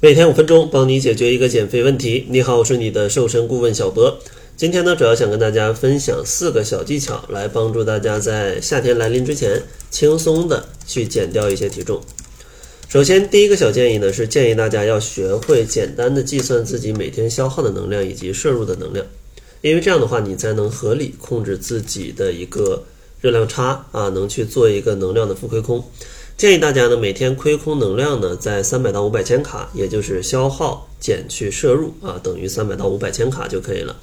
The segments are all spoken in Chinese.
每天五分钟，帮你解决一个减肥问题。你好，我是你的瘦身顾问小博。今天呢，主要想跟大家分享四个小技巧，来帮助大家在夏天来临之前，轻松的去减掉一些体重。首先，第一个小建议呢，是建议大家要学会简单的计算自己每天消耗的能量以及摄入的能量，因为这样的话，你才能合理控制自己的一个热量差啊，能去做一个能量的负亏空。建议大家呢，每天亏空能量呢在三百到五百千卡，也就是消耗减去摄入啊，等于三百到五百千卡就可以了。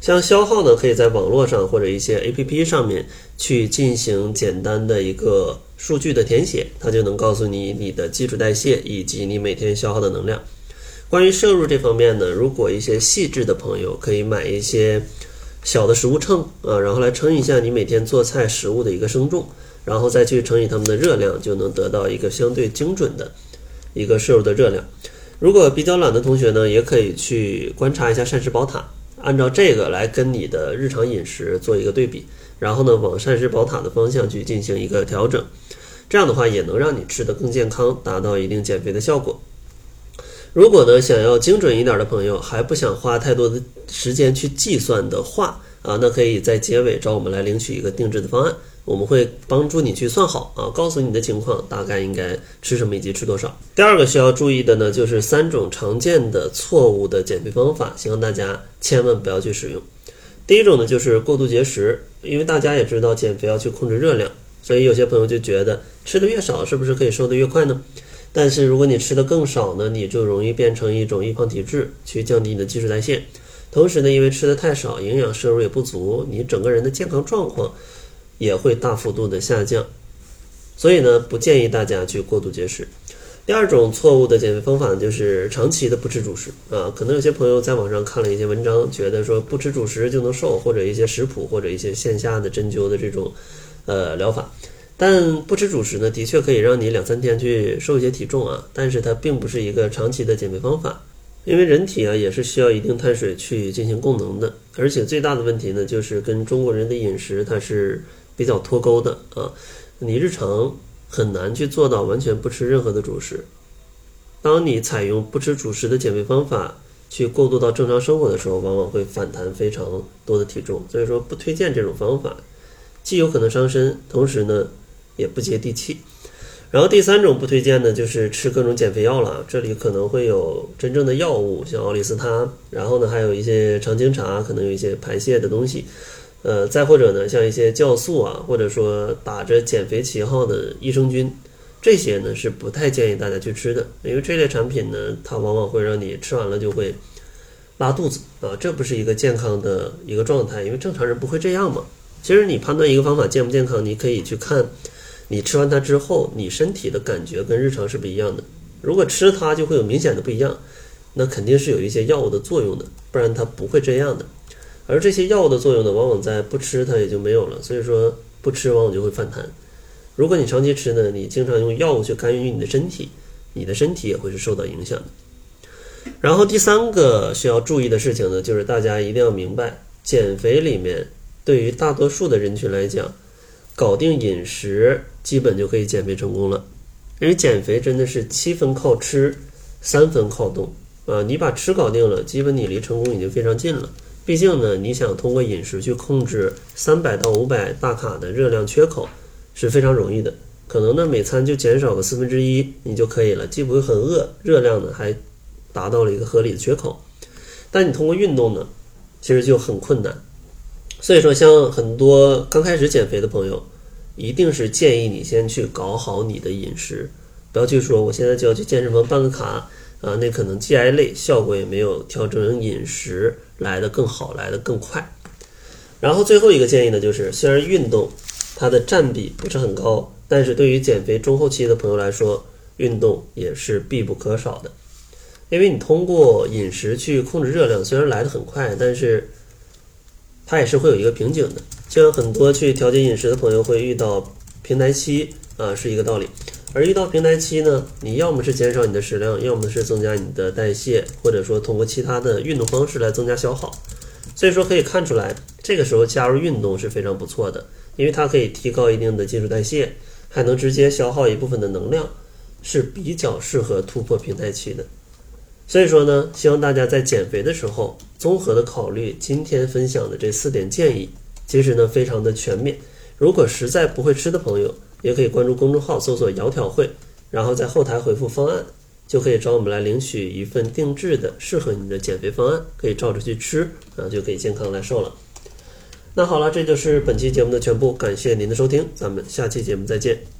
像消耗呢，可以在网络上或者一些 APP 上面去进行简单的一个数据的填写，它就能告诉你你的基础代谢以及你每天消耗的能量。关于摄入这方面呢，如果一些细致的朋友可以买一些小的食物秤啊，然后来称一下你每天做菜食物的一个生重。然后再去乘以它们的热量，就能得到一个相对精准的一个摄入的热量。如果比较懒的同学呢，也可以去观察一下膳食宝塔，按照这个来跟你的日常饮食做一个对比，然后呢往膳食宝塔的方向去进行一个调整。这样的话也能让你吃得更健康，达到一定减肥的效果。如果呢想要精准一点的朋友，还不想花太多的时间去计算的话啊，那可以在结尾找我们来领取一个定制的方案。我们会帮助你去算好啊，告诉你的情况，大概应该吃什么以及吃多少。第二个需要注意的呢，就是三种常见的错误的减肥方法，希望大家千万不要去使用。第一种呢，就是过度节食，因为大家也知道减肥要去控制热量，所以有些朋友就觉得吃的越少，是不是可以瘦得越快呢？但是如果你吃的更少呢，你就容易变成一种易胖体质，去降低你的基础代谢。同时呢，因为吃的太少，营养摄入也不足，你整个人的健康状况。也会大幅度的下降，所以呢，不建议大家去过度节食。第二种错误的减肥方法，就是长期的不吃主食啊。可能有些朋友在网上看了一些文章，觉得说不吃主食就能瘦，或者一些食谱，或者一些线下的针灸的这种呃疗法。但不吃主食呢，的确可以让你两三天去瘦一些体重啊，但是它并不是一个长期的减肥方法，因为人体啊也是需要一定碳水去进行供能的，而且最大的问题呢，就是跟中国人的饮食它是。比较脱钩的啊，你日常很难去做到完全不吃任何的主食。当你采用不吃主食的减肥方法去过渡到正常生活的时候，往往会反弹非常多的体重。所以说不推荐这种方法，既有可能伤身，同时呢也不接地气。然后第三种不推荐呢就是吃各种减肥药了，这里可能会有真正的药物，像奥利司他，然后呢还有一些常青茶，可能有一些排泄的东西。呃，再或者呢，像一些酵素啊，或者说打着减肥旗号的益生菌，这些呢是不太建议大家去吃的，因为这类产品呢，它往往会让你吃完了就会拉肚子啊，这不是一个健康的一个状态，因为正常人不会这样嘛。其实你判断一个方法健不健康，你可以去看你吃完它之后，你身体的感觉跟日常是不一样的。如果吃它就会有明显的不一样，那肯定是有一些药物的作用的，不然它不会这样的。而这些药物的作用呢，往往在不吃它也就没有了。所以说不吃往往就会反弹。如果你长期吃呢，你经常用药物去干预你的身体，你的身体也会是受到影响的。然后第三个需要注意的事情呢，就是大家一定要明白，减肥里面对于大多数的人群来讲，搞定饮食基本就可以减肥成功了。因为减肥真的是七分靠吃，三分靠动啊！你把吃搞定了，基本你离成功已经非常近了。毕竟呢，你想通过饮食去控制三百到五百大卡的热量缺口是非常容易的。可能呢，每餐就减少个四分之一，你就可以了，既不会很饿，热量呢还达到了一个合理的缺口。但你通过运动呢，其实就很困难。所以说，像很多刚开始减肥的朋友，一定是建议你先去搞好你的饮食，不要去说我现在就要去健身房办个卡。啊，那可能既挨累效果也没有调整饮食来的更好，来的更快。然后最后一个建议呢，就是虽然运动它的占比不是很高，但是对于减肥中后期的朋友来说，运动也是必不可少的。因为你通过饮食去控制热量，虽然来的很快，但是它也是会有一个瓶颈的。像很多去调节饮食的朋友会遇到平台期啊，是一个道理。而遇到平台期呢，你要么是减少你的食量，要么是增加你的代谢，或者说通过其他的运动方式来增加消耗。所以说可以看出来，这个时候加入运动是非常不错的，因为它可以提高一定的基础代谢，还能直接消耗一部分的能量，是比较适合突破平台期的。所以说呢，希望大家在减肥的时候，综合的考虑今天分享的这四点建议，其实呢非常的全面。如果实在不会吃的朋友，也可以关注公众号搜索“窈窕会”，然后在后台回复方案，就可以找我们来领取一份定制的适合你的减肥方案，可以照着去吃，然后就可以健康来瘦了。那好了，这就是本期节目的全部，感谢您的收听，咱们下期节目再见。